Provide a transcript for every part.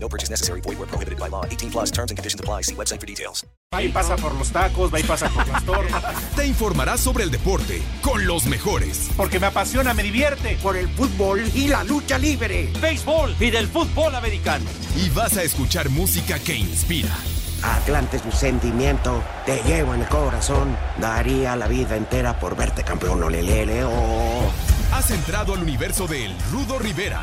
No purchase necessary. Void where prohibited by law. 18 plus terms and conditions apply. See website for details. Va y pasa por los tacos, va y pasa por las tortas. Te informarás sobre el deporte con los mejores. Porque me apasiona, me divierte. Por el fútbol y la lucha libre. Béisbol y del fútbol americano. Y vas a escuchar música que inspira. Atlante es mi sentimiento, te llevo en el corazón. Daría la vida entera por verte campeón, olelele, oh. Has entrado al universo de El Rudo Rivera,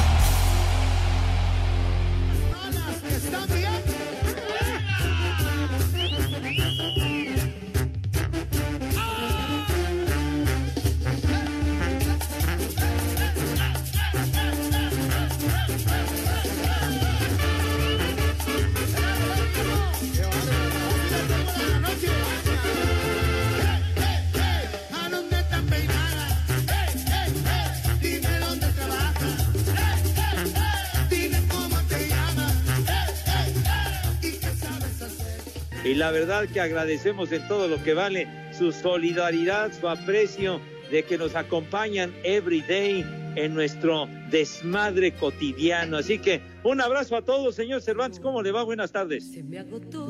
Y la verdad que agradecemos en todo lo que vale su solidaridad, su aprecio de que nos acompañan every day en nuestro desmadre cotidiano. Así que un abrazo a todos, señor Cervantes. ¿Cómo le va? Buenas tardes.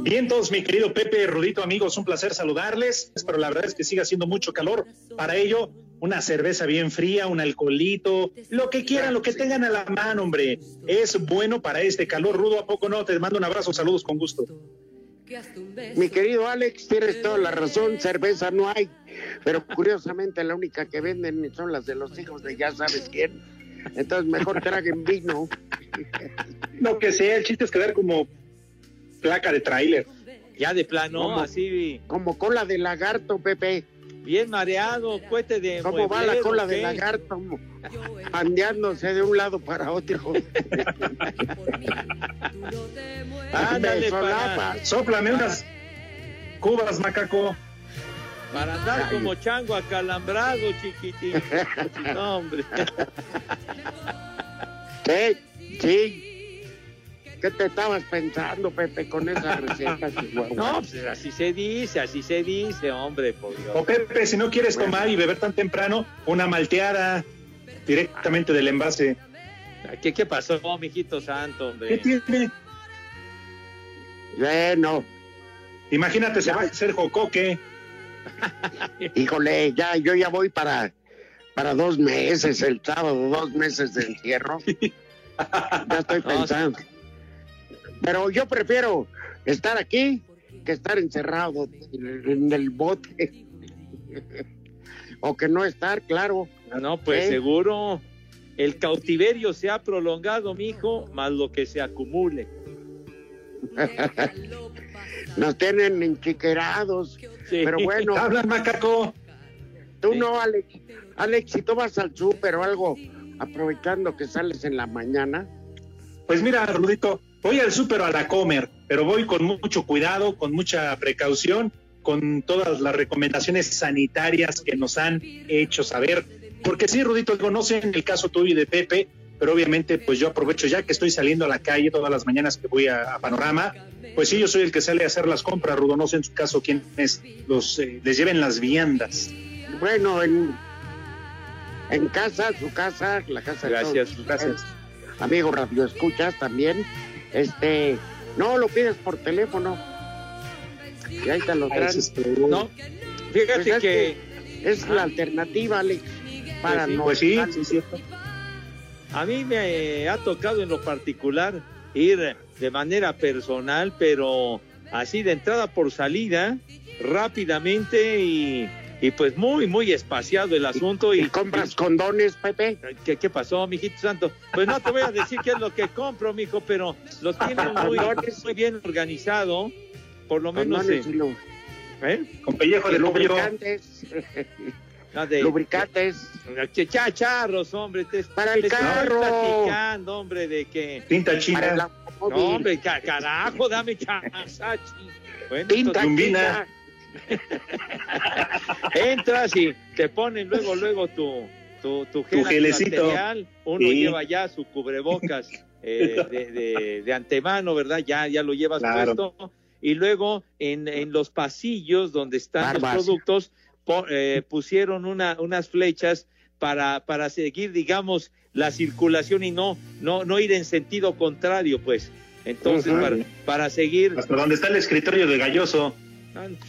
Bien, todos, mi querido Pepe, Rudito, amigos, un placer saludarles. Pero la verdad es que sigue haciendo mucho calor. Para ello, una cerveza bien fría, un alcoholito, lo que quieran, lo que tengan a la mano, hombre. Es bueno para este calor rudo. ¿A poco no? Te mando un abrazo, saludos con gusto. Mi querido Alex, tienes toda la razón, cerveza no hay, pero curiosamente la única que venden son las de los hijos de ya sabes quién. Entonces mejor traguen vino. Lo que sea, el chiste es quedar como placa de tráiler. Ya de plano, así Como cola de lagarto, Pepe. Bien mareado, cohete de ¿Cómo va la mueblero, cola de ¿qué? lagarto? Pandeándose de un lado para otro. Ándale, solapa. Sóplame unas cubas, macaco. para andar como chango acalambrado, chiquitín. No, hombre. Sí, sí. ¿Qué te estabas pensando, Pepe, con esa receta? Chihuahua? No, pues así se dice, así se dice, hombre, por Dios. O Pepe, si no quieres tomar y beber tan temprano, una malteada directamente del envase. ¿Qué, qué pasó, mijito santo, ¿Qué hombre? tiene? Bueno, Imagínate, se va a hacer jocoque. híjole, ya, yo ya voy para, para dos meses, el sábado, dos meses de encierro. Ya estoy pensando. Pero yo prefiero estar aquí que estar encerrado en el bote. O que no estar, claro. No, pues ¿Eh? seguro. El cautiverio se ha prolongado, mijo, más lo que se acumule. Nos tienen enchiquerados. Sí. Pero bueno, Hablan, macaco. tú no, Alex. Alex, si tú vas al súper o algo, aprovechando que sales en la mañana, Pues mira, Rudito, voy al súper o a la comer, pero voy con mucho cuidado, con mucha precaución, con todas las recomendaciones sanitarias que nos han hecho saber. Porque sí, Rudito, digo, no sé en el caso tuyo y de Pepe, pero obviamente pues yo aprovecho ya que estoy saliendo a la calle todas las mañanas que voy a, a Panorama, pues sí, yo soy el que sale a hacer las compras, Rudo, no sé en su caso quiénes los, eh, les lleven las viandas. bueno, en, en casa, su casa, la casa de Gracias, todos gracias. Amigo Radio Escuchas también. Este, no lo pides por teléfono. Y ahí te lo Ah, traen. No, fíjate Pues es que Es la alternativa, Alex, para sí, no Pues sí, estar- sí, es cierto. a mí me ha tocado en lo particular ir de manera personal, pero así de entrada por salida, rápidamente y, y pues muy, muy espaciado el asunto. ¿Y Y, compras condones, Pepe? ¿Qué, ¿Qué pasó, mijito santo? Pues no te voy a decir qué es lo que compro, mijo, pero lo tienen muy, muy bien organizado, por lo menos. Condones eh, ¿eh? Con pellejo de lubricantes. lubricantes. Chacharros, hombre. Te, para el carro. platicando, hombre, de que. Tinta china. No, hombre, carajo, dame chasa, bueno, Tinta china. Entras y te ponen luego, luego tu, tu, tu, gel gelecito. Uno lleva ya su cubrebocas eh, de, de, antemano, ¿verdad? Ya, ya lo llevas puesto. Y luego en, en los pasillos donde están los productos, eh, pusieron una, unas flechas para, para seguir, digamos, la circulación y no, no, no ir en sentido contrario, pues. Entonces, para, para, seguir. Hasta donde está el escritorio de Galloso.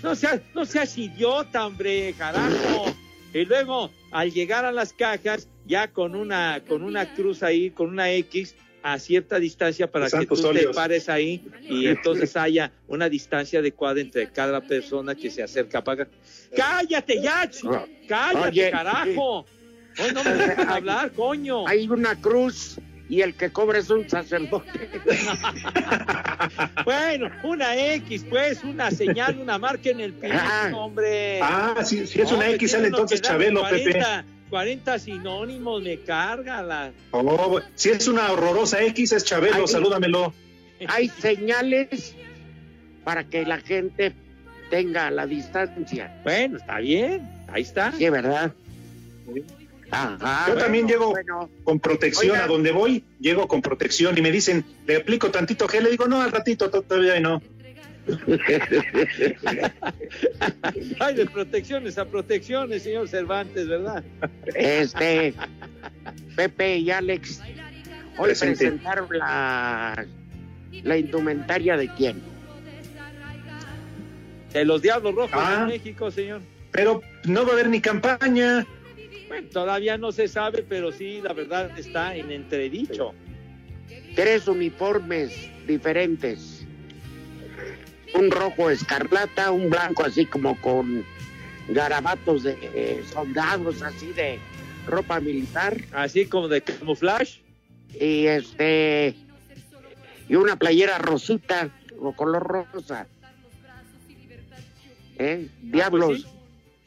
No seas, no seas idiota, hombre, carajo. Y luego, al llegar a las cajas, ya con una, con una cruz ahí, con una X, a cierta distancia para que tú te pares ahí y entonces haya una distancia adecuada entre cada persona que se acerca a pagar. ¡Cállate ya! ¡Cállate, carajo! Hoy no me dejas hablar, coño. Hay una cruz y el que cobra es un sacerdote. bueno, una X, pues, una señal, una marca en el piso, ah. hombre. Ah, si, es una X, sale entonces Chabelo, Pepe. 40 sinónimos, me carga la. Oh, si es una horrorosa X, es Chabelo, salúdamelo. Hay señales para que la gente tenga la distancia. Bueno, está bien, ahí está. Sí, ¿verdad? Yo también llego con protección a donde voy, llego con protección y me dicen, le aplico tantito gel, le digo, no, al ratito todavía no. Hay de protecciones a protecciones, señor Cervantes, ¿verdad? Este, Pepe y Alex, hoy presentaron la, la indumentaria de quién? De los Diablos Rojos de ah. México, señor. Pero no va a haber ni campaña. Bueno, todavía no se sabe, pero sí, la verdad está en entredicho. Tres uniformes diferentes un rojo escarlata, un blanco así como con garabatos de eh, soldados, así de ropa militar. Así como de camuflaje. Y este, y una playera rosita, o color rosa. ¿Eh? Diablos, pues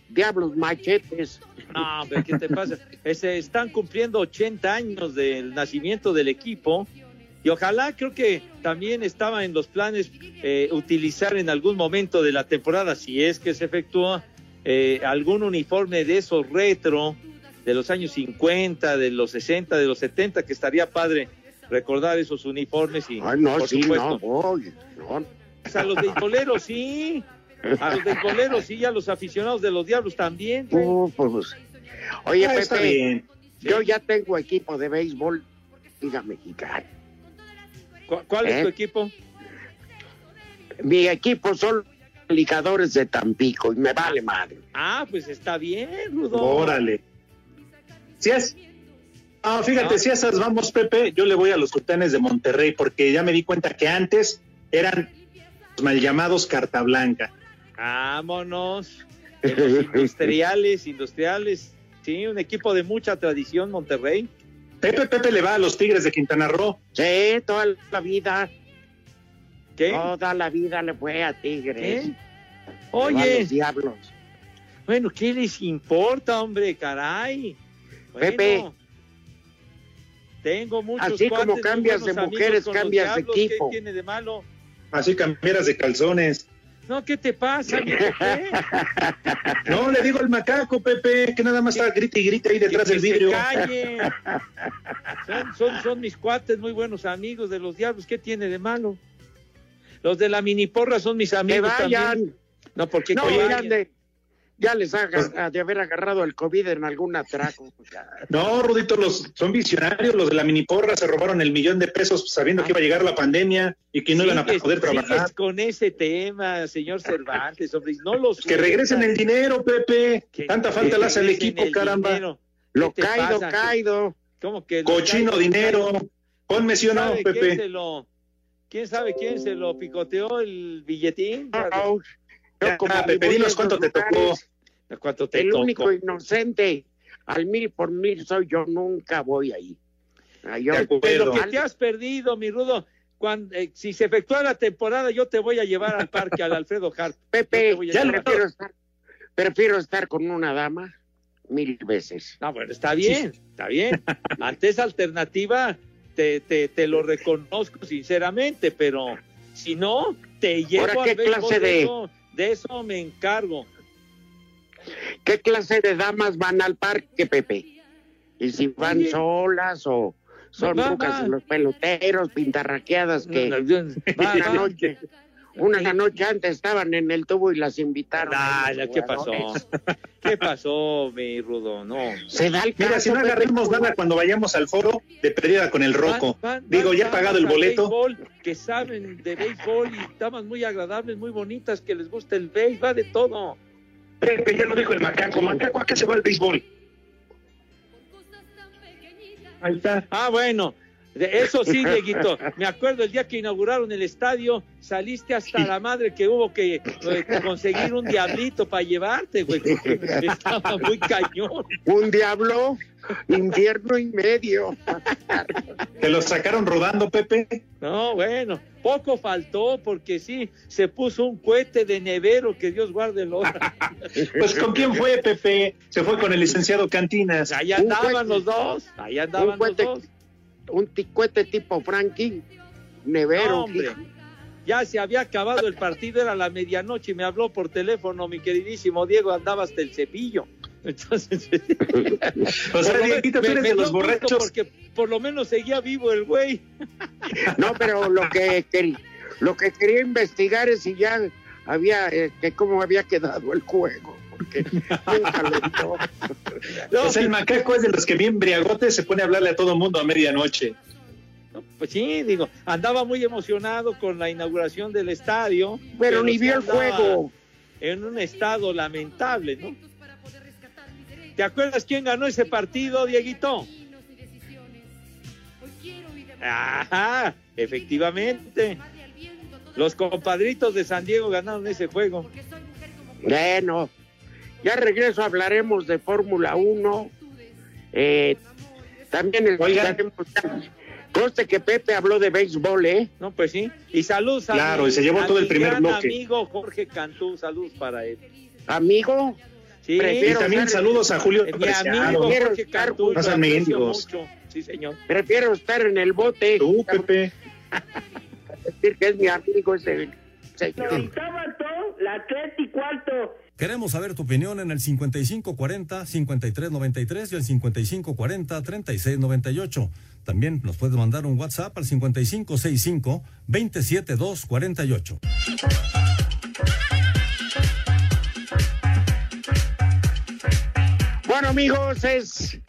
diablos machetes. No, pero ¿qué te pasa? Ese, están cumpliendo 80 años del nacimiento del equipo y ojalá creo que también estaba en los planes eh, utilizar en algún momento de la temporada, si es que se efectúa, eh, algún uniforme de esos retro de los años 50, de los 60, de los 70, que estaría padre recordar esos uniformes y Ay, no, sí, No, no. A los beisboleros sí, a los beisboleros sí, a los aficionados de los diablos también. Uh, pues, oye, ah, Pepe, yo ya tengo equipo de béisbol, Liga Mexicana. ¿Cuál es tu ¿Eh? equipo? Mi equipo son licadores de Tampico y me vale madre. Ah, pues está bien, Rudo. Órale. Si es. Ah, fíjate, si esas vamos, Pepe, yo le voy a los sultanes de Monterrey porque ya me di cuenta que antes eran los mal llamados carta blanca. Vámonos. industriales, industriales. Sí, un equipo de mucha tradición, Monterrey. Pepe Pepe le va a los Tigres de Quintana Roo. Sí, toda la vida. ¿Qué? Toda la vida le fue a Tigres. Oye. diablos. Bueno, ¿qué les importa, hombre? Caray. Pepe. Tengo muchos Así como cambias de mujeres, cambias de equipo. ¿Qué tiene de malo? Así cambias de calzones. No, ¿qué te pasa, Pepe? No, le digo al macaco, Pepe, que nada más está grita y grita ahí detrás del vidrio. calle. Son, son, mis cuates, muy buenos amigos de los diablos. ¿Qué tiene de malo? Los de la mini porra son mis amigos que vayan. también. No, porque no, ya les haga de haber agarrado el COVID en algún atraco. No, Rudito, los son visionarios, los de la mini porra se robaron el millón de pesos sabiendo que iba a llegar la pandemia y que no iban a poder trabajar. con ese tema, señor Cervantes, hombre, no los que regresen el dinero, Pepe. Tanta falta le hace al equipo, caramba. Lo caído, caído. ¿Cómo que cochino dinero? Ponme sí o no, Pepe. ¿Quién sabe quién se lo picoteó el billetín? Ah, Pepe, dinos cuánto te tocó. ¿Cuánto te el único inocente al mil por mil soy yo, nunca voy ahí. Ah, Pero que te has perdido, mi Rudo. Cuando, eh, si se efectúa la temporada, yo te voy a llevar al parque, al Alfredo Hart. Pepe, ya prefiero estar, prefiero estar con una dama. mil veces. No, bueno, está bien, está bien. Ante esa alternativa, te, te, te lo reconozco sinceramente, pero si no, te llevo Ahora, ¿qué clase de... de- eso, de eso me encargo. ¿Qué clase de damas van al parque, Pepe? Y si van Oye. solas o son en los peloteros, pintarraqueadas que No, no, va, una va. noche, antes estaban en el tubo y las invitaron. a Ay, los ¿qué pasó? ¿Qué pasó, mi Rudo? No. Se da el Mira, caso, si no agarremos nada cuando vayamos al foro, de perdida con el roco. Van- van- Digo, van ya he pagado el boleto. béisbol que saben de béisbol y damas muy agradables, muy bonitas, que les gusta el béisbol, va de todo. Pepe, ya lo dijo el macaco. Macaco, ¿a qué se va el béisbol? Ahí está. Ah, bueno, eso sí, Dieguito. Me acuerdo el día que inauguraron el estadio, saliste hasta la madre que hubo que eh, conseguir un diablito para llevarte, güey. porque Estaba muy cañón. Un diablo, invierno y medio. ¿Te lo sacaron rodando, Pepe? No, bueno, poco faltó porque sí, se puso un cohete de nevero, que Dios guarde el oro. Pues ¿con quién fue, Pepe? Se fue con el licenciado Cantinas. Ahí Un andaban los dos, ahí andaban los dos. Un ticuete tipo Frankie, No, nevero. hombre, ya se había acabado el partido, era la medianoche y me habló por teléfono mi queridísimo Diego, andaba hasta el cepillo. Entonces, O sea, tú me- eres me de los borrachos. Porque por lo menos seguía vivo el güey. No, pero lo que quería, lo que quería investigar es si ya había, eh, que cómo había quedado el juego, porque. No, sea, el macaco es de los que bien briagote se pone a hablarle a todo el mundo a medianoche. no, pues sí, digo, andaba muy emocionado con la inauguración del estadio. Pero ni vio el juego. En un estado lamentable, ¿no? ¿Te acuerdas quién ganó ese partido, Dieguito? Ajá, efectivamente. Los compadritos de San Diego ganaron ese juego. Bueno, ya regreso hablaremos de Fórmula 1. Eh, también Oigan. estaremos- Conste que Pepe habló de béisbol, ¿eh? No, pues sí. Y saludos a Claro, y se llevó todo el primer bloque. amigo Jorge Cantú, saludos para él. Amigo, Sí, Y Prefiero- también estar- saludos a Julio mi amigo Jorge estar Cantú, No sean mucho. Sí, señor. prefiero estar en el bote. Tú, Pepe. Decir que es mi amigo ese señor. Tres y cuarto. Queremos saber tu opinión en el 5540-5393 y el 5540-3698. También nos puedes mandar un WhatsApp al 5565-27248. Bueno, amigos, es,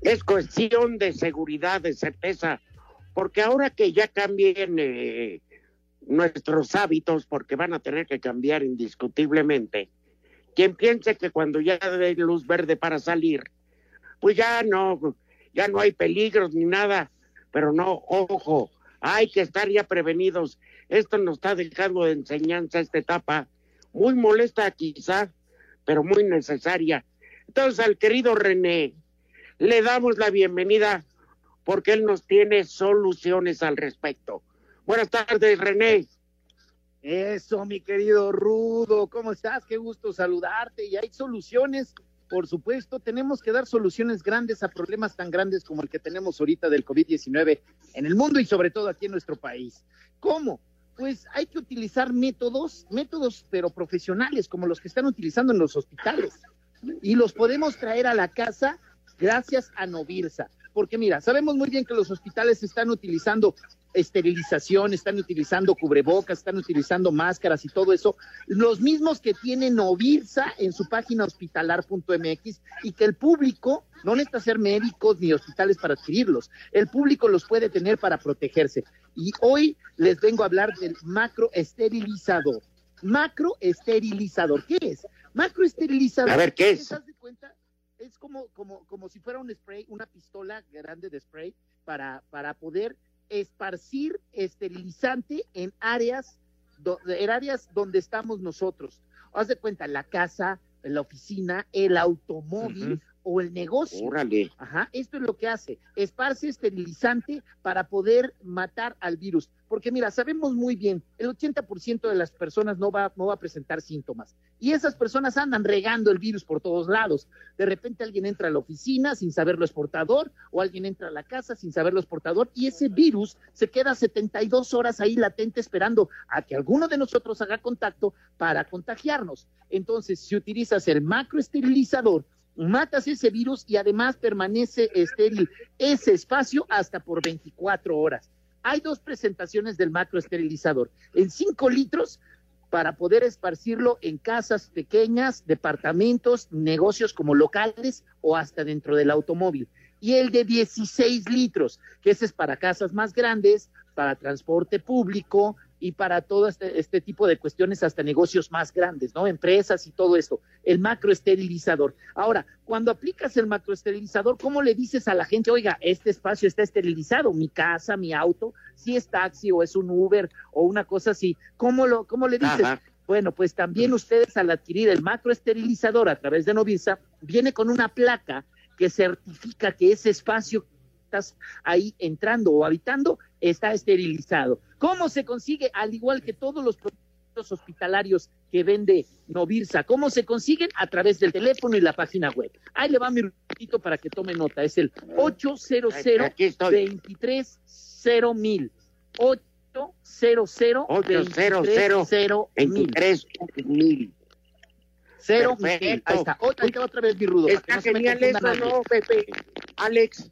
es cuestión de seguridad, de certeza, porque ahora que ya cambien eh, nuestros hábitos, porque van a tener que cambiar indiscutiblemente, quien piense que cuando ya dé luz verde para salir, pues ya no, ya no hay peligros ni nada, pero no, ojo, hay que estar ya prevenidos. Esto nos está dejando de enseñanza esta etapa, muy molesta quizá, pero muy necesaria. Entonces al querido René le damos la bienvenida porque él nos tiene soluciones al respecto. Buenas tardes, René. Eso, mi querido Rudo, ¿cómo estás? Qué gusto saludarte. Y hay soluciones, por supuesto, tenemos que dar soluciones grandes a problemas tan grandes como el que tenemos ahorita del COVID-19 en el mundo y sobre todo aquí en nuestro país. ¿Cómo? Pues hay que utilizar métodos, métodos pero profesionales como los que están utilizando en los hospitales. Y los podemos traer a la casa gracias a Novirsa. Porque mira, sabemos muy bien que los hospitales están utilizando esterilización, están utilizando cubrebocas, están utilizando máscaras y todo eso, los mismos que tiene Novirsa en su página hospitalar.mx y que el público no necesita ser médicos ni hospitales para adquirirlos, el público los puede tener para protegerse. Y hoy les vengo a hablar del macroesterilizador. Macroesterilizador, ¿qué es? Macroesterilizador. A ver, ¿qué es? ¿Te das de cuenta? Es como, como, como si fuera un spray, una pistola grande de spray para, para poder esparcir esterilizante en áreas, do- en áreas donde estamos nosotros. Haz de cuenta, la casa, la oficina, el automóvil, o el negocio. Órale. Ajá, esto es lo que hace, esparce esterilizante para poder matar al virus. Porque mira, sabemos muy bien, el 80% de las personas no va, no va a presentar síntomas. Y esas personas andan regando el virus por todos lados. De repente alguien entra a la oficina sin saberlo es portador, o alguien entra a la casa sin saberlo es portador, y ese virus se queda 72 horas ahí latente esperando a que alguno de nosotros haga contacto para contagiarnos. Entonces, si utilizas el macroesterilizador, matas ese virus y además permanece estéril ese espacio hasta por 24 horas. Hay dos presentaciones del macroesterilizador. En 5 litros para poder esparcirlo en casas pequeñas, departamentos, negocios como locales o hasta dentro del automóvil. Y el de 16 litros, que ese es para casas más grandes, para transporte público, y para todo este, este, tipo de cuestiones, hasta negocios más grandes, ¿no? Empresas y todo esto. El macroesterilizador. Ahora, cuando aplicas el macroesterilizador, ¿cómo le dices a la gente, oiga, este espacio está esterilizado, mi casa, mi auto, si es taxi o es un Uber o una cosa así? ¿Cómo, lo, cómo le dices? Bueno, pues también ustedes al adquirir el macroesterilizador a través de Novisa, viene con una placa que certifica que ese espacio estás ahí entrando o habitando está esterilizado. ¿Cómo se consigue? Al igual que todos los productos hospitalarios que vende Novirsa, ¿cómo se consiguen? A través del teléfono y la página web. Ahí le va mi rutito para que tome nota. Es el 800 230 mil. 800 23 mil. Cero. Ahí está. Otra, vez mi rudo. Está genial eso, ¿no, Pepe? Alex.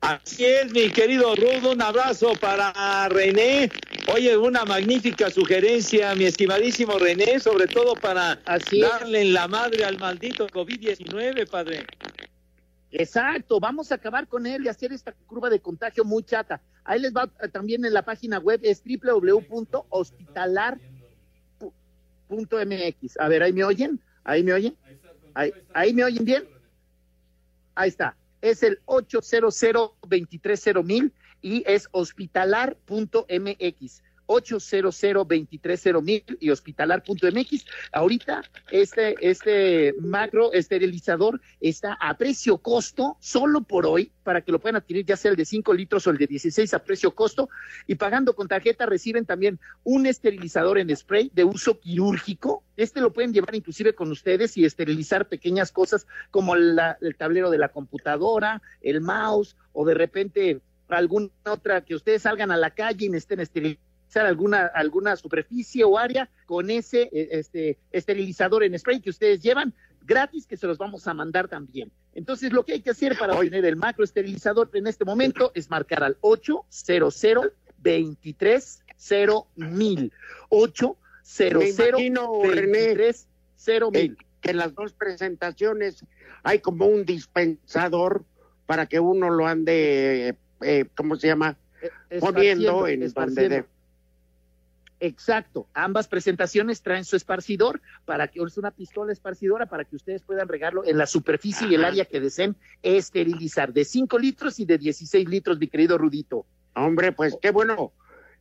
Así es, mi querido Rudo, un abrazo para René. Oye, una magnífica sugerencia, mi estimadísimo René, sobre todo para darle en la madre al maldito COVID-19, padre. Exacto, vamos a acabar con él y hacer esta curva de contagio muy chata. Ahí les va también en la página web, es www.hospitalar.mx. A ver, ¿ahí me oyen? ¿Ahí me oyen? ¿Ahí, ¿Ahí me oyen bien? Ahí está es el 800 mil y es hospitalar.mx. 800 mil y hospitalar.mx. Ahorita este, este macro esterilizador está a precio costo solo por hoy para que lo puedan adquirir ya sea el de 5 litros o el de 16 a precio costo y pagando con tarjeta reciben también un esterilizador en spray de uso quirúrgico. Este lo pueden llevar inclusive con ustedes y esterilizar pequeñas cosas como el tablero de la computadora, el mouse o de repente alguna otra que ustedes salgan a la calle y estén esterilizando alguna, alguna superficie o área con ese eh, este, esterilizador en spray que ustedes llevan gratis que se los vamos a mandar también. Entonces, lo que hay que hacer para obtener el macro esterilizador en este momento es marcar al 800 23 mil 800 23 mil. Que en las dos presentaciones hay como un dispensador para que uno lo ande, eh, ¿cómo se llama? Poniendo en donde Exacto, ambas presentaciones traen su esparcidor para que es una pistola esparcidora para que ustedes puedan regarlo en la superficie y el área que deseen esterilizar de 5 litros y de 16 litros, mi querido Rudito. Hombre, pues qué bueno,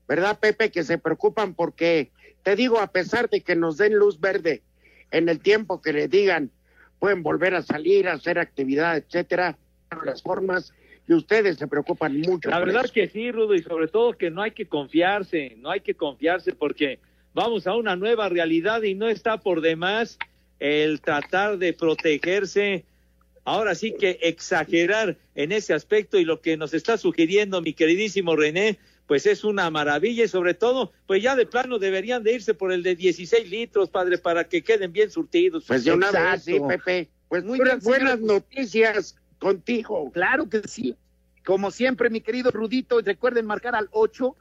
¿verdad, Pepe? Que se preocupan porque te digo, a pesar de que nos den luz verde en el tiempo que le digan, pueden volver a salir, a hacer actividad, etcétera, las formas y ustedes se preocupan mucho. La verdad que sí, Rudo, y sobre todo que no hay que confiarse, no hay que confiarse porque vamos a una nueva realidad y no está por demás el tratar de protegerse. Ahora sí que exagerar en ese aspecto y lo que nos está sugiriendo mi queridísimo René, pues es una maravilla y sobre todo, pues ya de plano deberían de irse por el de 16 litros, padre, para que queden bien surtidos. Pues de una vez, sí, Pepe. Pues muy buenas noticias contigo. Claro que sí. Como siempre, mi querido Rudito, recuerden marcar al 800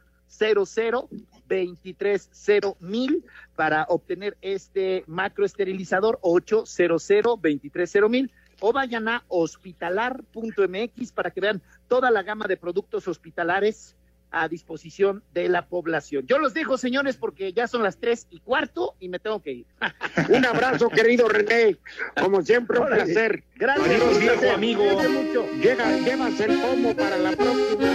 230 mil para obtener este macroesterilizador 800 230 mil o vayan a hospitalar.mx para que vean toda la gama de productos hospitalares a disposición de la población. Yo los dejo, señores, porque ya son las tres y cuarto y me tengo que ir. un abrazo, querido René. Como siempre, un placer. Gracias, Adiós, viejo placer. amigo. Mucho. Llega, llevas el pomo para la próxima.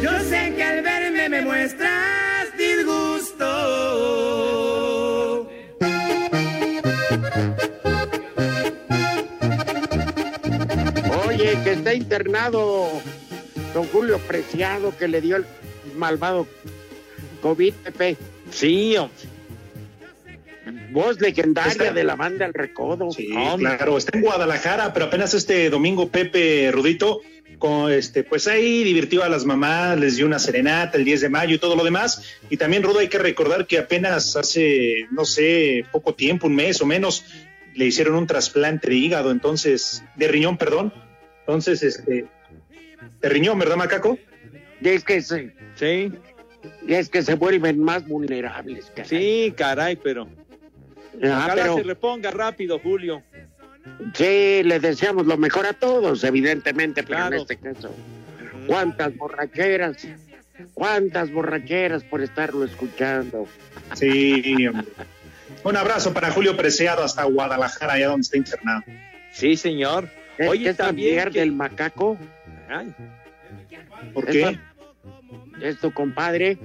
Yo sé que al verme me muestras disgusto. Oye, que está internado don Julio Preciado, que le dio el malvado COVID, Pepe. Sí, hombre. Voz legendaria Está- de la banda El Recodo. Sí, Hombre. claro, está en Guadalajara, pero apenas este domingo Pepe Rudito, con este, pues ahí divirtió a las mamás, les dio una serenata el 10 de mayo y todo lo demás. Y también, Rudo, hay que recordar que apenas hace, no sé, poco tiempo, un mes o menos, le hicieron un trasplante de hígado, entonces, de riñón, perdón. Entonces, este, de riñón, ¿verdad, Macaco? Y es que se, Sí, y es que se vuelven más vulnerables. caray. sí, caray, pero Ah, ojalá pero se reponga rápido, Julio. sí, le deseamos lo mejor a todos, evidentemente, pero Claro. en este caso, cuántas borracheras, cuántas borracheras por estarlo escuchando. Sí. Un abrazo para Julio Preciado hasta Guadalajara, allá donde está internado. Sí, señor. ¿Es Oye, es también que- del macaco? Ay, ¿Por qué? fa- Es tu compadre.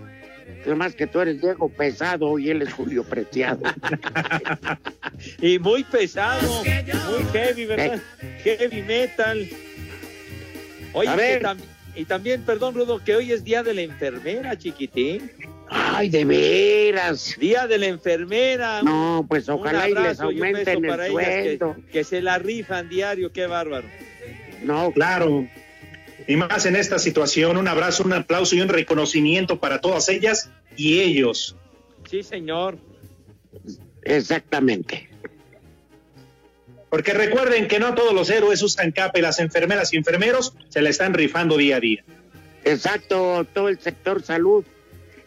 Además que tú eres Diego Pesado y él es Julio Preciado. y muy pesado, muy heavy, ¿verdad? Heavy metal. Oye, A ver. tam- y también, perdón, Rudo, que hoy es Día de la Enfermera, chiquitín. Ay, de veras. Día de la Enfermera. No, pues ojalá y les y aumenten el que- sueldo. Que, se la rifan diario, qué bárbaro. No, Claro. Y más en esta situación, un abrazo, un aplauso y un reconocimiento para todas ellas y ellos. Sí, señor. exactamente. Porque recuerden que no todos los héroes usan capa y las enfermeras y enfermeros se la están rifando día a día. Exacto, todo el sector salud.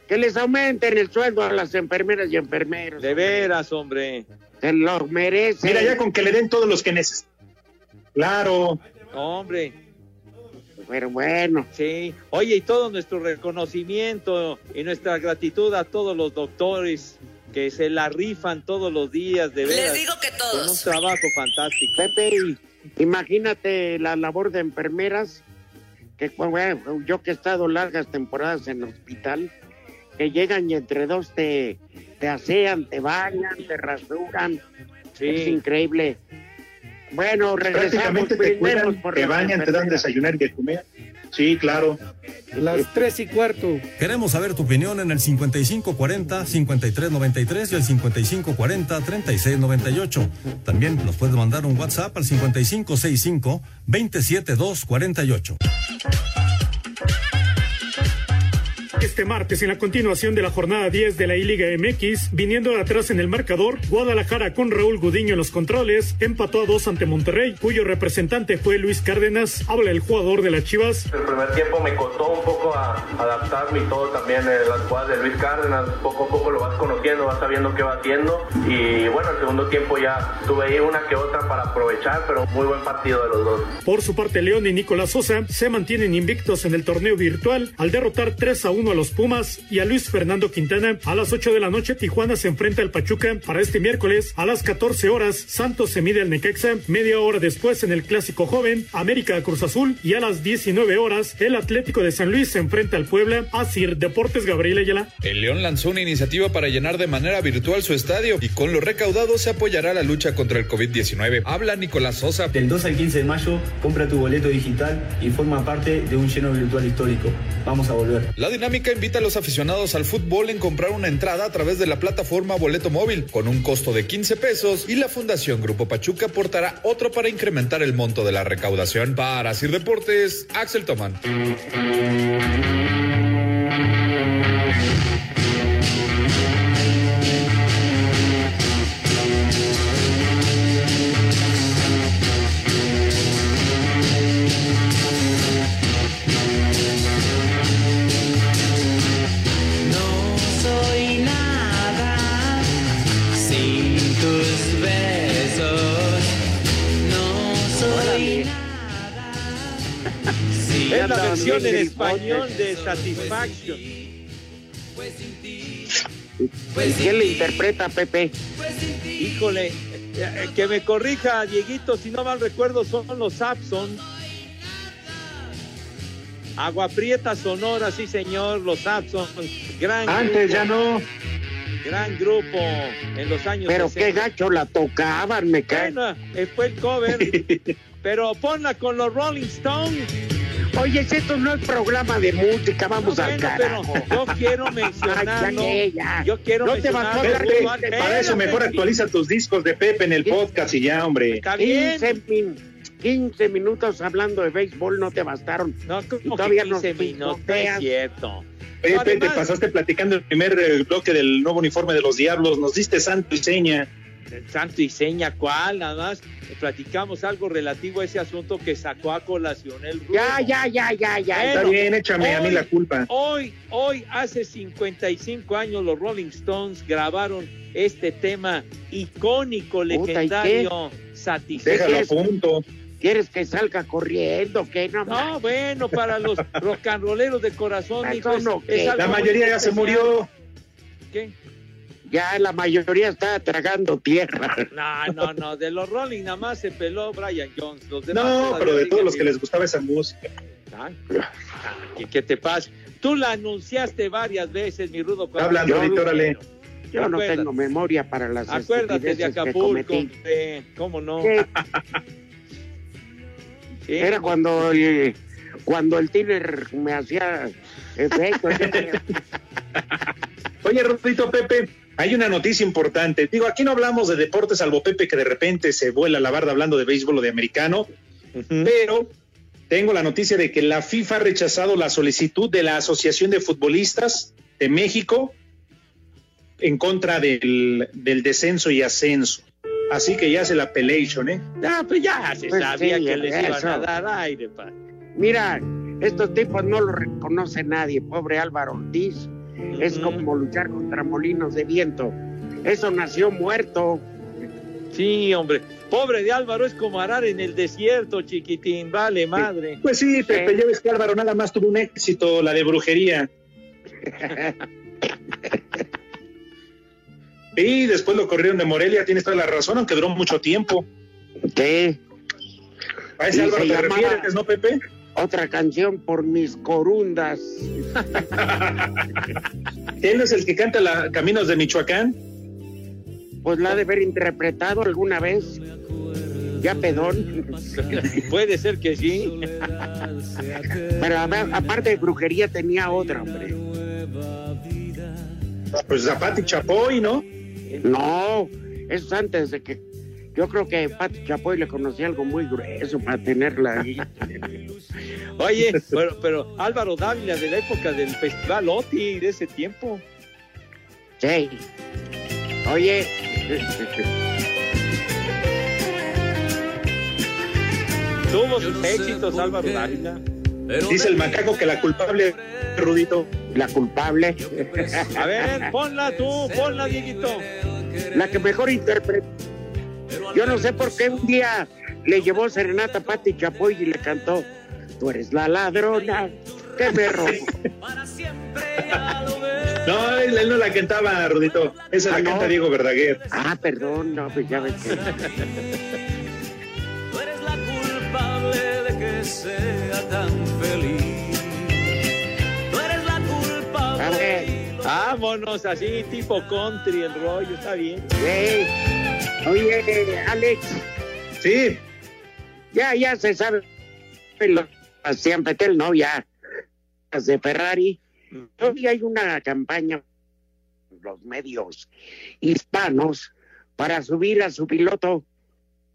Que les aumenten el sueldo a las enfermeras y enfermeros. De veras, hombre. Se lo merecen. Mira, ya con que le den todos los que necesitan. Claro. Hombre, Pero bueno, sí. Oye, y todo nuestro reconocimiento y nuestra gratitud a todos los doctores que se la rifan todos los días, de veras. Les digo que Con un todos. trabajo fantástico. Pepe, imagínate la labor de enfermeras, que bueno, yo que he estado largas temporadas en el hospital, que llegan y entre dos te, te asean, te bañan, te rasuran. Es Sí. increíble. Bueno. Prácticamente te cuidan, por te bañan, te dan desayunar y de comer. Sí, claro. Las tres y cuarto. Queremos saber tu opinión en el 5540-5393 y el 5540-3698. También nos puedes mandar un WhatsApp al 5565-27248. Este martes, en la continuación de la jornada 10 de la I-Liga MX, viniendo de atrás en el marcador, Guadalajara con Raúl Gudiño en los controles, empató a dos ante Monterrey, cuyo representante fue Luis Cárdenas. Habla el jugador de las Chivas. El primer tiempo me costó un poco a adaptarme y todo también eh, las jugadas de Luis Cárdenas, poco a poco lo vas conociendo, vas sabiendo qué va haciendo y bueno, el segundo tiempo ya tuve ahí una que otra para aprovechar, pero muy buen partido de los dos. Por su parte, León y Nicolás Sosa se mantienen invictos en el torneo virtual al derrotar 3 a 1 a los Pumas y a Luis Fernando Quintana. A las 8 de la noche, Tijuana se enfrenta al Pachuca. Para este miércoles, a las 14 horas, Santos se mide al Necaxa. Media hora después, en el Clásico Joven, América Cruz Azul. Y a las 19 horas, el Atlético de San Luis se enfrenta al Puebla. Asir Deportes Gabriel Ayala. El León lanzó una iniciativa para llenar de manera virtual su estadio y con lo recaudado se apoyará la lucha contra el COVID-19. Habla Nicolás Sosa. Del 2 al 15 de mayo, compra tu boleto digital y forma parte de un lleno virtual histórico. Vamos a volver. La dinámica invita a los aficionados al fútbol en comprar una entrada a través de la plataforma Boleto Móvil con un costo de 15 pesos y la Fundación Grupo Pachuca aportará otro para incrementar el monto de la recaudación. Para Sir Deportes, Axel Tomán. Es la versión en español de Satisfaction. ¿Y quién le interpreta, Pepe? Híjole, eh, eh, que me corrija, Dieguito, si no mal recuerdo, son los Sapson. Agua Prieta Sonora, sí señor, los Sapson. Gran Antes ya no. Gran grupo en los años Pero qué 60. gacho la tocaban, me cae. Bueno, eh, fue el cover. pero ponla con los Rolling Stones. Oye, esto no es programa de música, vamos No, al bueno, carajo. pero yo quiero mencionarlo. Ay, ya, ya. Yo quiero No te vas a mencionarlo. hablar Pepe, para eso mejor actualiza tus discos de Pepe en el podcast y ya, hombre. Está bien. 15, min- 15 minutos hablando de béisbol no te bastaron. No, como todavía que nos 15 minutos, no es cierto. Pepe, Además- te pasaste platicando el primer eh, bloque del nuevo uniforme de los Diablos. Nos diste santo y seña. Santo y seña, ¿cuál? Nada más platicamos algo relativo a ese asunto que sacó a colación el. Ya, ya, ya, ya, ya. Bueno, Está bien, échame a mí hoy- la culpa. Hoy, hoy, hace 55 años, los Rolling Stones grabaron este tema icónico, Puta, ¿y legendario, Déjalo a satisfecho. punto. ¿Quieres que salga corriendo? ¿Qué no? No, bueno, para los rock and rolleros de corazón, hijo, es- no, La mayoría ya se murió. ¿Qué? Ya la mayoría está tragando tierra. No, no, no, de los Rolling nada más se peló Brian Jones. Los demás No, pero de todos los que les gustaba esa música. Ay, ¿Qué, qué te pasa? Tú la anunciaste varias veces, mi rudo. cuando- Hablan, Rudito, Yo- órale. Yo no Acuérdate. tengo memoria para las Acuérdate de Acapulco, ¿cómo no? Sí. Era cuando el, cuando el tiner me hacía efecto. Oye, Rudito Pepe, hay una noticia importante. Digo, aquí no hablamos de deportes, salvo Pepe que de repente se vuela la barda hablando de béisbol o de americano, pero tengo la noticia de que la FIFA ha rechazado la solicitud de la Asociación de Futbolistas de México en contra del, del descenso y ascenso. Así que ya se la pelation, ¿eh? Ah, pues ya se Pues sabía sí, que les iban eso. a dar aire, pa. Mira, estos tipos no lo reconoce nadie. Pobre Álvaro Ortiz. Es como luchar contra molinos de viento. Eso nació muerto. Sí, hombre. Pobre de Álvaro es como arar en el desierto, chiquitín. Vale, madre. Pues sí, Pepe, ya ves que Álvaro nada más tuvo un éxito, la de brujería. Y después lo corrieron de Morelia, tienes toda la razón, aunque duró mucho tiempo. ¿Qué? A ese Y Álvaro te llamaba- refieres, ¿no, Pepe? Otra canción por mis corundas. Él es el que canta la Caminos de Michoacán. Pues la ha de haber interpretado alguna vez. Ya pedón. Puede ser que sí. Pero a ver, aparte de brujería tenía otra, hombre. Pues Zapati Chapoy, ¿no? No, eso es antes de que. Yo creo que Pati Chapoy le conocía algo muy grueso para tenerla ahí. Oye, pero, pero Álvaro Dávila de la época del Festival OTI, de ese tiempo. Sí. Oye. Tuvo sus éxitos Álvaro Dávila. Dice el macaco que la culpable, Rudito. La culpable. A ver, ponla tú, ponla, Dieguito. La que mejor interpretó. Yo no sé por qué un día le llevó serenata a Pati Chapoy y le cantó. Tú eres la ladrona que me robó. No, él, él no la cantaba, Rudito. Esa Ah, la ¿no? canta Diego Verdaguer. Ah, perdón, no, pues ya ves que. Tú eres la culpable de que sea tan feliz. Tú eres la culpable. A ver, Vámonos, así, tipo country, el rollo, está bien. hey. Oye, Alex, Sí, ya, ya se sabe. Sebastián Petel, no, ya. Las de Ferrari. Hoy hay una campaña los medios hispanos para subir a su piloto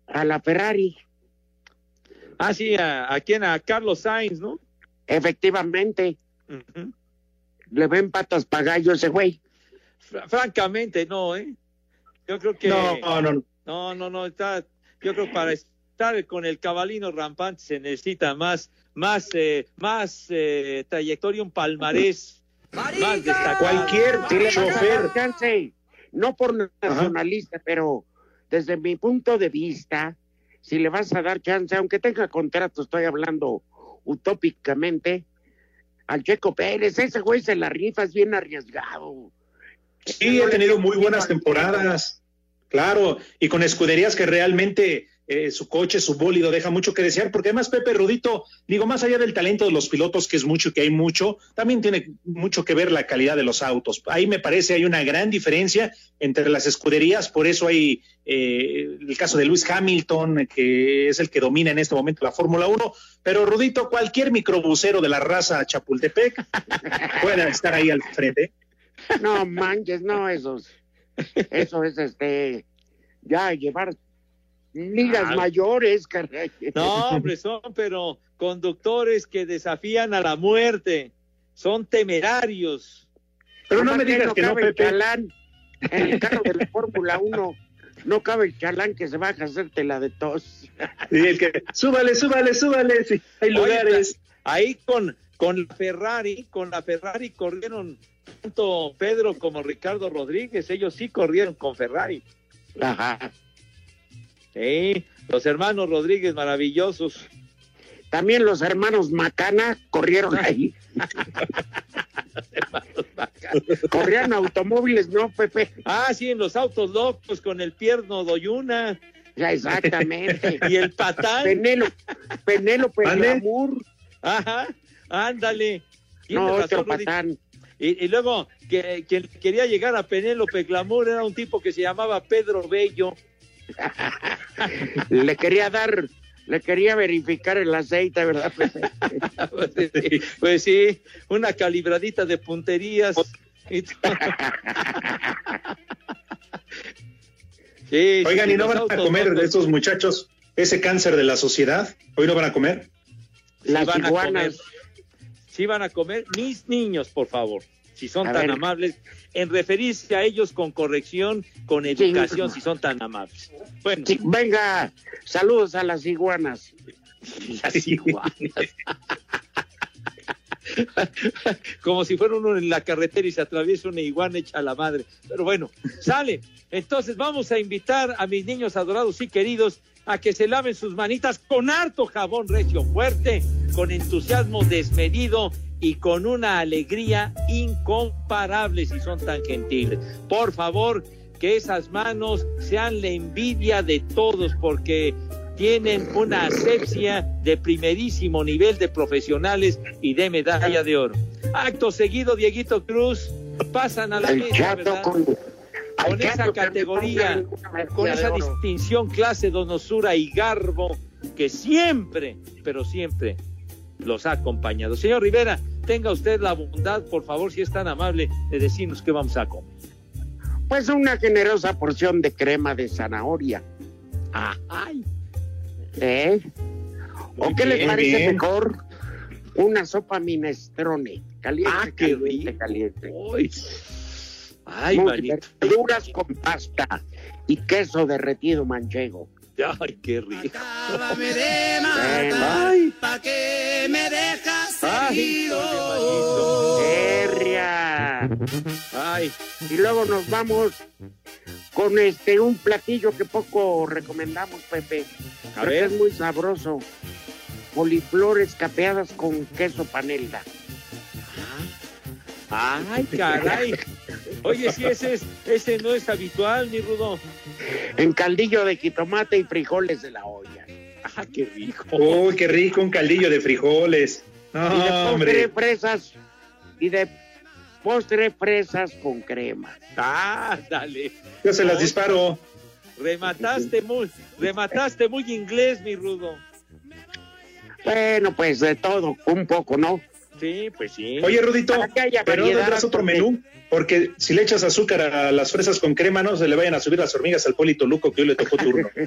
a la Ferrari. Ah, sí, a, a quién, a Carlos Sainz, ¿no? Efectivamente, le ven patas para gallo ese güey. Fra- francamente, no, ¿eh? Yo creo que. no, no, no. No, no, no, está. Yo creo que para estar con el cabalino rampante se necesita más, más, eh, más eh, trayectoria, un palmarés más destacado. Cualquier chofer. chance, no por nacionalista, pero desde mi punto de vista, si le vas a dar chance, aunque tenga contrato, estoy hablando utópicamente, al Checo Pérez, ese güey se la rifa, es bien arriesgado. Sí, ha tenido muy buenas temporadas. Claro, y con escuderías que realmente eh, su coche, su bólido deja mucho que desear, porque además Pepe Rudito, digo, más allá del talento de los pilotos, que es mucho, que hay mucho, también tiene mucho que ver la calidad de los autos. Ahí me parece hay una gran diferencia entre las escuderías, por eso hay eh, el caso de Luis Hamilton, que es el que domina en este momento la Fórmula 1, pero Rudito, cualquier microbusero de la raza Chapultepec puede estar ahí al frente. No manches, no, esos, eso es este, ya llevar ligas Ah. mayores, caray. No, hombre, son pero conductores que desafían a la muerte. Son temerarios. Nomás cabe el chalán. En el carro de la Fórmula 1 no cabe el chalán que se baja a hacerte la de tos. Sí, el que, súbale, súbale, súbale, sí, hay Oye, lugares. ahí con, con la Ferrari, con la Ferrari corrieron tanto Pedro como Ricardo Rodríguez. Ellos sí corrieron con Ferrari. Ajá. Sí, los hermanos Rodríguez maravillosos. También los hermanos Macana corrieron ahí. Corrían automóviles, ¿no, Pepe? Ah, sí, en los autos locos con el pierno Doyuna. Ya, exactamente. y el patán. Penelo, Penélope. Glamour. Ajá, ándale. No, otro patán. Y, y luego, que, quien quería llegar a Penélope Glamour era un tipo que se llamaba Pedro Bello. Le quería dar, le quería verificar el aceite, ¿verdad, Pepe? pues sí, una calibradita de punterías. Y. Sí, Oigan, sí, ¿y no van a comer de estos muchachos ese cáncer de la sociedad? ¿Hoy no van a comer? Sí Las van a comer. iguanas. Sí van a comer mis niños, por favor, si son A tan ver. amables, en referirse a ellos con corrección, con educación, si son tan amables. Bueno, Sí, venga, saludos a las iguanas. las iguanas. Como si fuera uno en la carretera y se atraviesa una iguana hecha a la madre. Pero bueno, sale. Entonces vamos a invitar a mis niños adorados y queridos a que se laven sus manitas con harto jabón recio fuerte, con entusiasmo desmedido y con una alegría incomparable si son tan gentiles. Por favor, que esas manos sean la envidia de todos porque tienen una asepsia de primerísimo nivel de profesionales y de medalla de oro. Acto seguido, Dieguito Cruz, pasan a la El mesa, chato ¿verdad? con, al con esa categoría, con esa distinción, clase, donosura y garbo que siempre, pero siempre los ha acompañado. Señor Rivera, tenga usted la bondad, por favor, si es tan amable, de decirnos qué vamos a comer. Pues una generosa porción de crema de zanahoria. Ay, ¿Eh? ¿O qué les bien, parece bien. mejor? Una sopa minestrone. Caliente, Ah, qué caliente, caliente. uy. Ay, manito. verduras con pasta y queso derretido manchego. Ay, qué rico. Acábame de matar, Ay. ¿pa' qué me dejas Ay, herido? Herria. Ay, Y luego nos vamos con este un platillo que poco recomendamos, Pepe. A pero que ver. es muy sabroso. Coliflores capeadas con queso panela. ay, caray. Oye, si ese, es, ese no es habitual, mi Rudo. En caldillo de jitomate y frijoles de la olla. Ah, qué rico. Uy, qué rico, un caldillo de frijoles. y de postre hombre. fresas. Y de postre fresas con crema. Ah, dale. Yo se las disparo. Remataste muy, remataste muy inglés, mi Rudo. Bueno, pues de todo, un poco, ¿no? Sí, pues sí. Oye, Rudito, haya pero no tendrás otro menú, porque si le echas azúcar a las fresas con crema, no se le vayan a subir las hormigas al Polito Luco que hoy le tocó turno.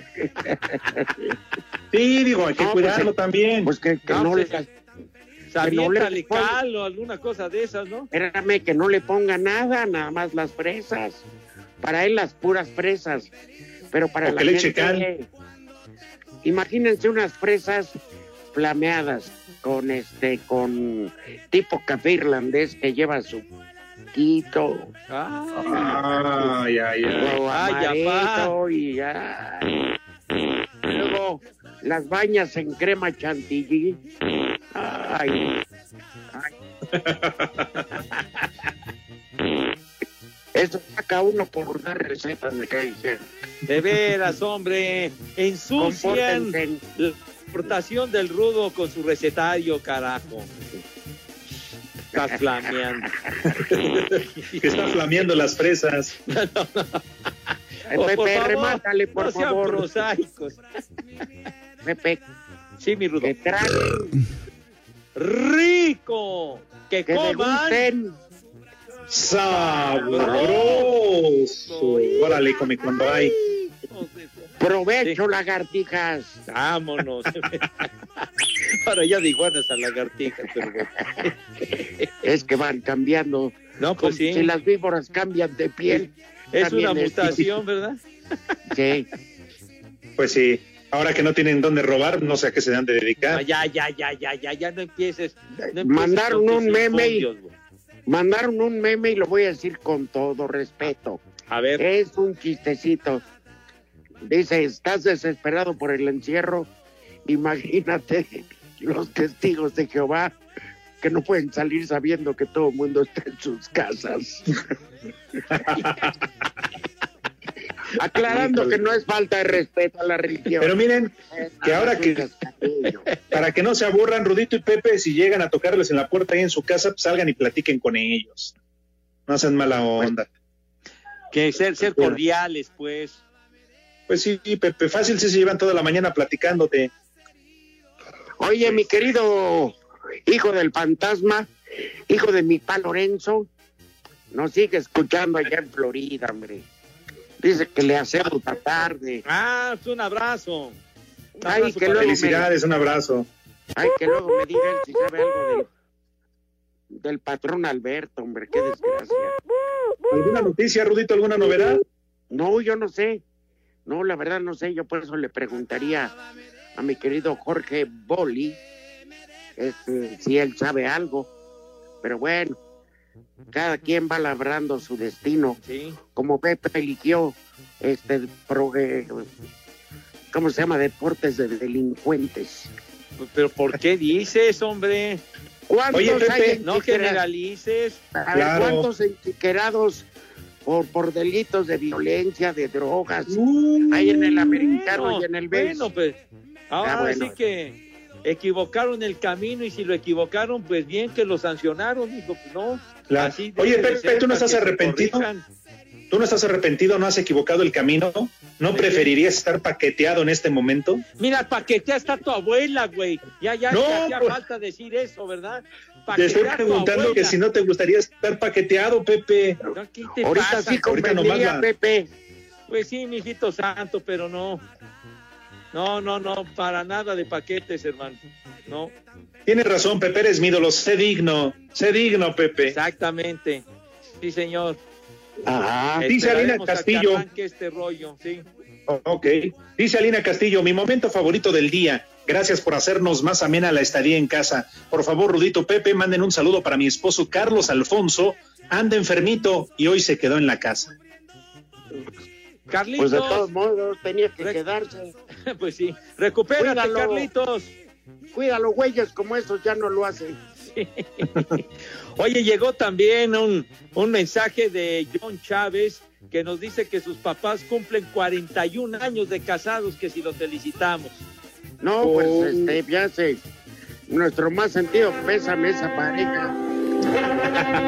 Sí, digo, hay que No, cuidarlo pues, también. Pues que, que No, no, pues, le, Sabiéntale le ponga- cal o alguna cosa de esas, ¿no? espérame, que no le ponga nada, nada más las fresas. Para él las puras fresas. Pero para O la que le eche gente, imagínense unas fresas flameadas con este, con tipo café irlandés que lleva su quito, Ah, Ay, ay, ay. Ay, y ya. Luego las bañas en crema chantilly. Ay. Ay. Eso saca uno por dar recetas de que dicen. De veras, hombre, ensucian exportación del rudo con su recetario, carajo. Está flameando. que está flameando las fresas. Oh, Pepe, por favor, remátale, por no sean favor. prosaicos. Pepe, Sí, mi rudo. que traguen, ¡Rico! Que, que coman. Sabroso. Órale, come cuando hay. Provecho, lagartijas. Vámonos. Ahora ya de iguanas a lagartijas, pero bueno. Es que van cambiando. No, Como pues sí. si las víboras cambian de piel. Es una es- mutación, ¿verdad? Sí. Pues sí. Ahora que no tienen dónde robar, no sé a qué se han de No, dedicar. ya, ya, ya, ya, ya, ya no empieces. no empieces Mandaron un meme y-. Mandaron un meme y lo voy a decir con todo respeto. A ver, Es un chistecito. Dice, estás desesperado por el encierro. Imagínate los testigos de Jehová que no pueden salir sabiendo que todo el mundo está en sus casas. Aclarando que no es falta de respeto a la religión. Pero miren, que Ah, ahora que, para que no se aburran, Rudito y Pepe, si llegan a tocarles en la puerta ahí en su casa, pues salgan y platiquen con ellos. No sean mala onda. que ser, ser cordiales, pues. Pues sí, Pepe, fácil si se llevan toda la mañana platicándote. Oye, mi querido hijo del fantasma, hijo de mi pa Lorenzo, nos sigue escuchando allá en Florida, hombre. Dice que le hacemos esta tarde. Ah, pues un abrazo. Un Ay, abrazo que luego él. me- Felicidades, un abrazo. Ay, que luego me diga él si sabe algo del, del patrón Alberto, hombre, qué desgracia. ¿Alguna noticia, Rudito? ¿Alguna novedad? No, yo no sé. No, la verdad no sé. Yo por eso le preguntaría a mi querido Jorge Boli este, si él sabe algo. Pero bueno, cada quien va labrando su destino. Sí. Como Pepe eligió este pro- eh, ¿cómo se llama? Deportes de delincuentes. Pues, Pero ¿por qué dices, hombre? ¿Cuántos Oye, Pepe, hay No generalices. A ver, Claro. ¿cuántos enchiquerados por, por delitos de violencia, de drogas? Uh, hay en el americano Bueno, y en el BES. Bueno, pues. Ahora Ah, bueno. sí que equivocaron el camino y si lo equivocaron, pues bien que lo sancionaron, dijo, pues no. Claro. así debe Oye, Pepe, ¿tú no estás arrepentido? ¿Tú no estás arrepentido? ¿No has equivocado el camino? ¿No preferirías estar paqueteado en este momento? Mira, paquetea está tu abuela, güey. Ya, ya, No, ya hacía pues. falta decir eso, ¿verdad? Te estoy preguntando que si no te gustaría estar paqueteado, Pepe. No, ¿Qué te Ahorita pasa? sí Ahorita nomás la- Pepe. Pues sí, mijito santo, pero no. No, no, no, para nada de paquetes, hermano. No, Tienes razón, Pepe, eres mi ídolo. Sé digno, sé digno, Pepe. exactamente. Sí, señor. Ajá. Dice Alina que Castillo. arranque este rollo, sí. Ok. Dice Alina Castillo, mi momento favorito del día. Gracias por hacernos más amena la estadía en casa. Por favor, Rudito Pepe, manden un saludo para mi esposo Carlos Alfonso. Anda enfermito y hoy se quedó en la casa. Carlitos. Pues de todos modos tenía que Re- quedarse. pues sí. Recupérate, Cuídalo. Carlitos. Cuídalo, güeyes, como esos ya no lo hacen. Oye, llegó también un, un mensaje de John Chávez que nos dice que sus papás cumplen 41 años de casados, que si los felicitamos. No, Oh. pues este, ya sé. Nuestro más sentido pésame esa pareja.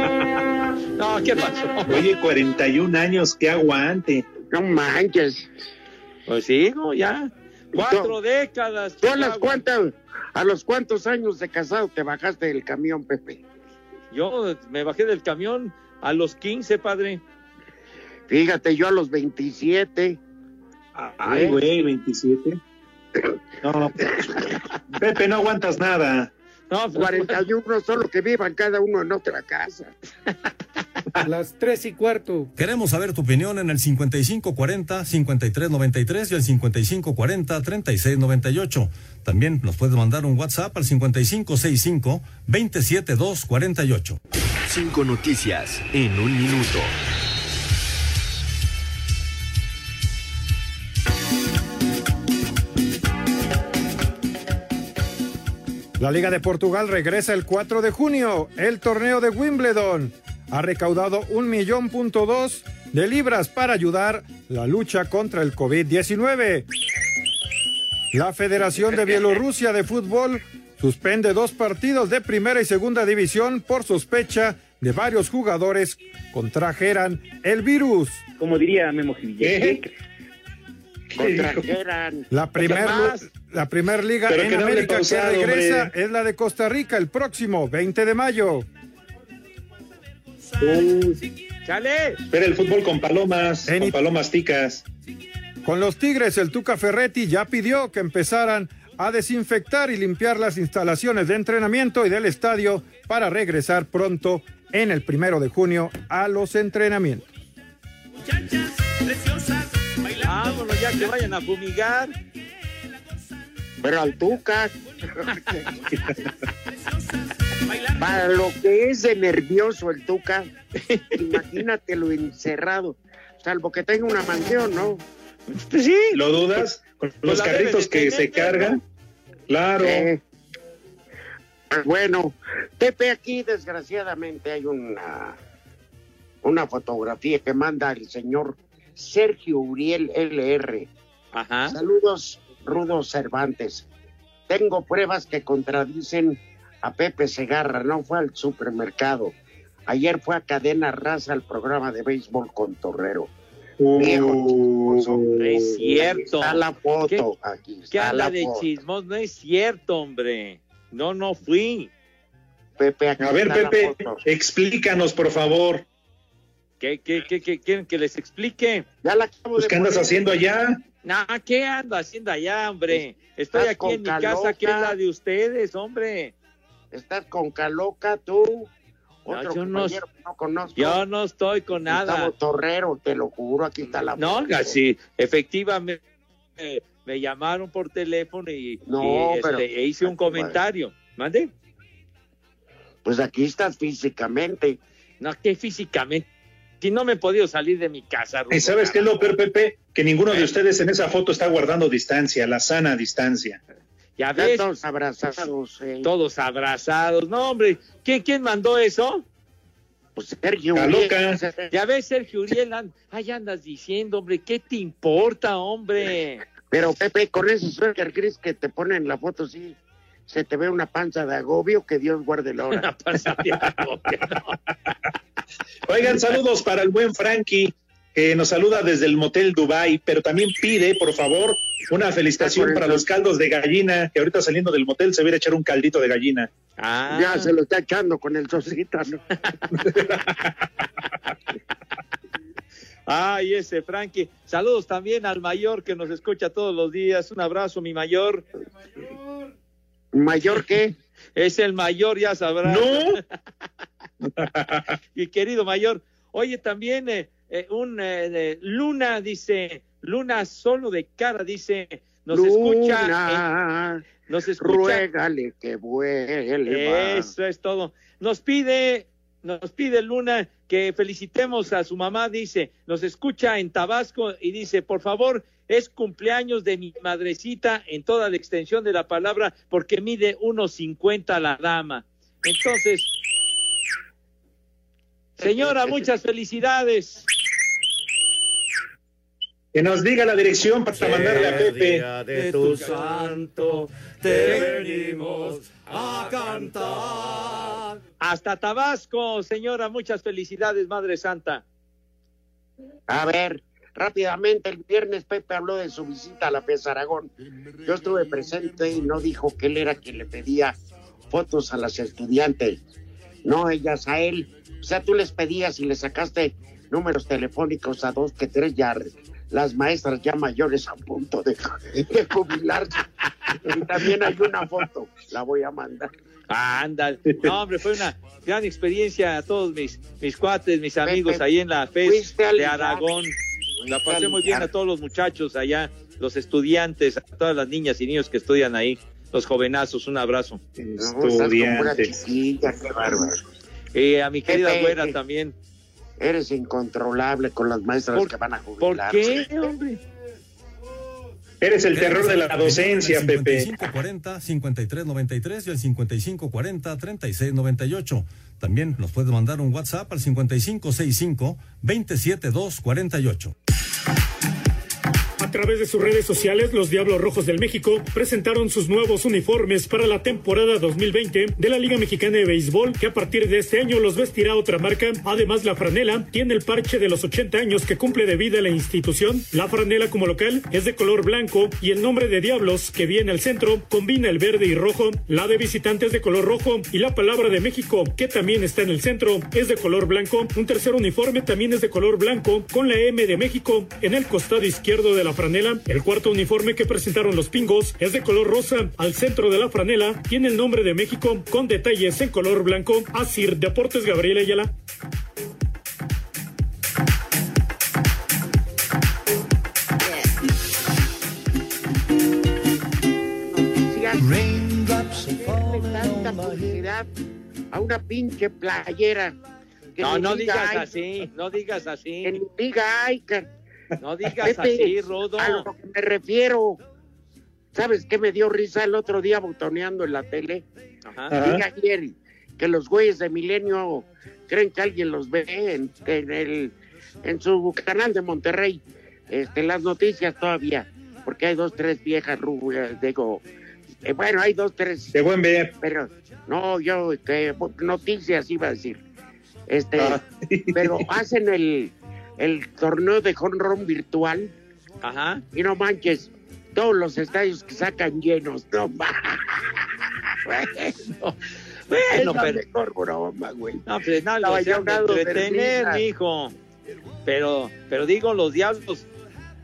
No, ¿qué pasó? Oye, 41 años, que aguante. No manches. Pues sí, no, ya. Cuatro décadas. ¿Tú a las cuántas, a los cuántos años de casado te bajaste del camión, Pepe? Yo me bajé del camión a los 15, padre. Fíjate, yo a los 27. Ay, güey, 27. No, no. Pepe, no aguantas nada. No, pues, 41, solo que vivan cada uno en otra casa. Las tres y cuarto. Queremos saber tu opinión en el 5540-5393 y el 5540-3698. También nos puedes mandar un WhatsApp al 5565-27248. Cinco noticias en un minuto. La Liga de Portugal regresa el 4 de junio. El torneo de Wimbledon ha recaudado un millón punto dos de libras para ayudar la lucha contra el COVID-19. La Federación de Bielorrusia de Fútbol suspende dos partidos de primera y segunda división por sospecha de varios jugadores contrajeran el virus. Como diría Memo Jiménez. Contrajeran. La primer, la primer liga Pero en que América pausado, que regresa hombre. es la de Costa Rica el próximo 20 de mayo. ¡Chale! Espera el fútbol con palomas, con palomas ticas. Con los Tigres, el Tuca Ferretti ya pidió que empezaran a desinfectar y limpiar las instalaciones de entrenamiento y del estadio para regresar pronto en el primero de junio a los entrenamientos. Vámonos ya que vayan a fumigar. Pero al Tuca. Para lo que es de nervioso el Tuca, imagínatelo encerrado. Salvo que tenga una mansión, ¿no? Pues sí. ¿Lo dudas? Con los la carritos que se cargan. Claro. Eh, pues bueno, Pepe, aquí desgraciadamente hay una, una fotografía que manda el señor Sergio Uriel LR. Saludos, Rudo Cervantes. Tengo pruebas que contradicen a Pepe Segarra. No fue al supermercado. Ayer fue a Cadena Raza al programa de béisbol con Torrero. Viejo chismoso. Es cierto. Está la foto ¿Qué- aquí. ¿Qué está habla la de foto. chismos? No es cierto, hombre. No, no fui. Pepe, aquí A ver, está la Pepe, foto. explícanos, por favor. ¿Qué, qué, qué, qué quieren que les explique? Ya la acabo Pues, de ¿qué andas haciendo allá? Nah, ¿qué ando haciendo allá, hombre? Estoy aquí en mi casa, que es la de ustedes, hombre. Estás con Caloca, tú. Otro yo no- no conozco. Yo no estoy con nada. Gustavo Torrero, te lo juro, aquí está la No, sí, efectivamente eh, me llamaron por teléfono y, No, y, este, e hice un comentario. ¿Mande? Pues aquí estás físicamente. No, que físicamente. Si no me he podido salir de mi casa. Rudo, ¿Y sabes qué es lo peor, Pepe? Que ninguno Eh. de ustedes en esa foto está guardando distancia, la sana distancia. Ya Ya ves, todos abrazados. eh. todos abrazados. No, hombre, ¿quién, quién mandó eso? Pues Sergio. Uriel. Ya ves, Sergio Uriel, ay, andas diciendo, hombre, ¿qué te importa, hombre? Pero Pepe, con ese suéter gris que te pone en la foto, sí, se te ve una panza de agobio, que Dios guarde la hora. Una panza de agobio. Oigan, saludos para el buen Frankie, que nos saluda desde el Motel Dubai, pero también pide, por favor, una felicitación para los caldos de gallina, que ahorita saliendo del motel se viene a echar un caldito de gallina. Ah, Ya se lo está echando con el sosita, ¿no? Ay, ese Frankie. Saludos también al mayor que nos escucha todos los días. Un abrazo, mi mayor. ¿Mayor qué? Es el mayor, ya sabrá. No. y querido mayor. Oye, también eh, eh, un eh, Luna dice, Luna solo de cara dice, nos escucha, en- nos escucha. ruégale que vuelva. Eso es todo. Nos pide, nos pide Luna que felicitemos a su mamá, dice, nos escucha en Tabasco y dice, por favor, es cumpleaños de mi madrecita en toda la extensión de la palabra porque mide 1.50 la dama. Entonces, señora, muchas felicidades. Que nos diga la dirección para mandarle a Pepe. de tu santo te venimos a cantar. Hasta Tabasco, señora, muchas felicidades, Madre Santa. A ver, rápidamente, el viernes Pepe habló de su visita a la FES Aragón. Yo estuve presente y no dijo que él era quien le pedía fotos a las estudiantes. No, ellas a él. O sea, tú les pedías y le sacaste números telefónicos a dos que tres ya las maestras ya mayores a punto de, de jubilarse. Y también hay una foto, la voy a mandar. Anda, no, hombre, fue una gran experiencia a todos mis, mis cuates, mis amigos Pepe, ahí en la FES de. Aragón. La Fuiste pasé muy bien a todos los muchachos allá, los estudiantes, a todas las niñas y niños que estudian ahí, los jovenazos, un abrazo. Estudiantes. chiquilla, qué bárbaro. Y a mi querida Pepe, güera eh, también. Eres incontrolable con las maestras ¿Por- que van a ¿Por jubilarse. qué, hombre? Eres el terror de la docencia, Pepe. 5540-5393 y el 5540-3698. También nos puedes mandar un WhatsApp al 5565-27248. A través de sus redes sociales, los Diablos Rojos del México presentaron sus nuevos uniformes para la temporada 2020 de la Liga Mexicana de Béisbol, que a partir de este año los vestirá otra marca. Además, la franela tiene el parche de los 80 años que cumple de vida la institución. La franela como local es de color blanco y el nombre de Diablos, que viene al centro, combina el verde y rojo. La de visitantes de color rojo y la palabra de México, que también está en el centro, es de color blanco. Un tercer uniforme también es de color blanco, con la M de México en el costado izquierdo de la franela. El cuarto uniforme que presentaron los pingos es de color rosa. Al centro de la franela tiene el nombre de México con detalles en color blanco. Asir Deportes Gabriel Ayala. tanta publicidad a una pinche playera. que No, no diga digas ay, así, no digas así. Que ni diga ay, que- No digas Pepe, así, Rodo. A lo que me refiero. ¿Sabes qué me dio risa el otro día botoneando en la tele? Ajá. Dije ayer que los güeyes de Milenio creen que alguien los ve en, en el en su canal de Monterrey. Este, las noticias todavía, porque hay dos, tres viejas rubias, digo, eh, bueno, hay dos, tres. De buen ver. Pero, no, yo, que noticias iba a decir. Este, Ah. pero hacen el, el torneo de jonrón virtual. Ajá. Y no manches, todos los estadios que sacan llenos, no ma- Bueno, Bueno, pero- mejor broma, güey. No, pues nada, yo han de entretener, mijo. Pero, pero digo, los diablos,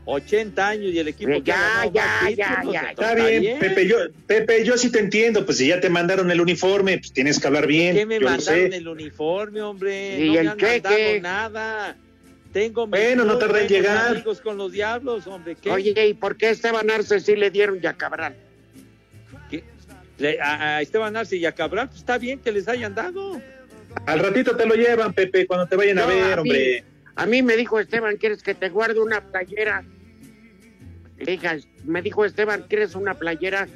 80 años y el equipo Ya, que ya, ya, ya. Está bien, Pepe, yo, Pepe, yo sí te entiendo, pues si ya te mandaron el uniforme, pues tienes que hablar bien. ¿Qué me yo lo mandaron el uniforme, hombre? ¿Y no el me han cheque? mandado nada. Tengo Bueno, no tardé en llegar. amigos con los diablos, hombre. ¿qué? Oye, ¿y por qué a Esteban Arce sí le dieron ya Cabral? Le- a, a Esteban Arce y a Cabral, pues está bien que les hayan dado. Al ratito te lo llevan, Pepe, cuando te vayan a ver, mí- hombre. A mí me dijo Esteban, ¿quieres que te guarde una playera? Le dije, me dijo Esteban, ¿quieres una playera?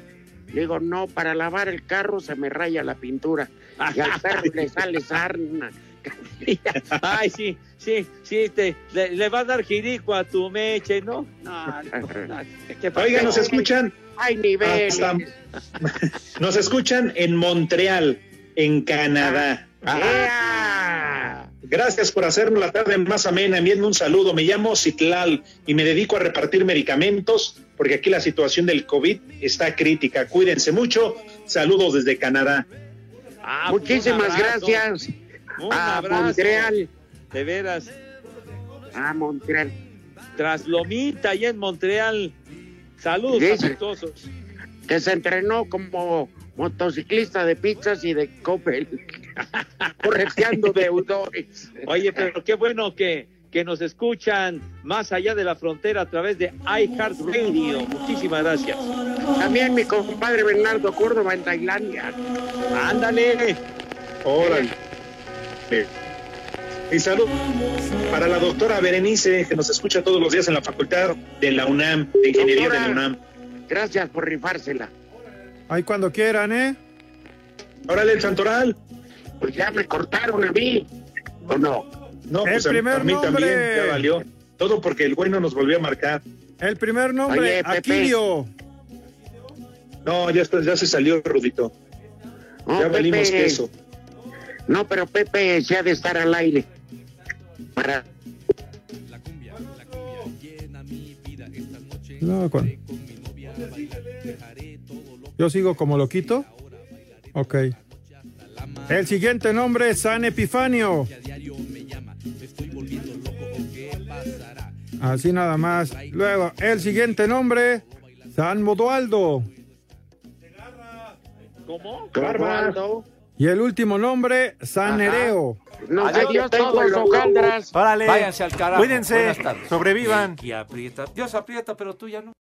Le digo, no, para lavar el carro se me raya la pintura. Y al perro le sale sarna. Ay, sí, sí, sí, te, le, le va a dar jirico a tu meche, ¿no? No, no, no, ¿qué pasó? Oiga, nos escuchan. Hay niveles. Hasta- nos escuchan en Montreal, en Canadá. ¡Ea! Gracias por hacernos la tarde más amena. Envíenme un saludo. Me llamo Citlal y me dedico a repartir medicamentos porque aquí la situación del COVID está crítica. Cuídense mucho. Saludos desde Canadá. Ah, pues, Muchísimas gracias Un a abrazo. Montreal. De veras. A Montreal. Tras Lomita, allá en Montreal. Saludos Dice- afectuosos. que se entrenó como motociclista de pizzas y de Coppel, correteando deudores. Oye, pero qué bueno que, que nos escuchan más allá de la frontera a través de iHeartRadio. Muchísimas gracias. También mi compadre Bernardo Córdoba en Tailandia. Ándale. Órale. Y salud para la doctora Berenice, que nos escucha todos los días en la facultad de la UNAM, de Ingeniería de la UNAM. Gracias por rifársela. Ahí cuando quieran, ¿eh? Órale, el Santoral. Pues ya me cortaron a mí. ¿O no? No, El pues a- primer a mí también nombre. ya valió. Todo porque el güey no nos volvió a marcar. El primer nombre, Oye. Aquilio. No, ya, está, ya se salió, Rudito. No, ya valimos queso. No, pero Pepe se ha de estar al aire. Para... No, con- Yo sigo como loquito. Ok. El siguiente nombre es San Epifanio. Así nada más. Luego, el siguiente nombre, San Modualdo. ¿Cómo? Osvaldo. Y el último nombre, San Ajá. Nereo. Nos Adiós todos, hojaldras. Órale. Váyanse al carajo. Cuídense. Buenas tardes. Sobrevivan. Y aprieta. Dios aprieta, pero tú ya no.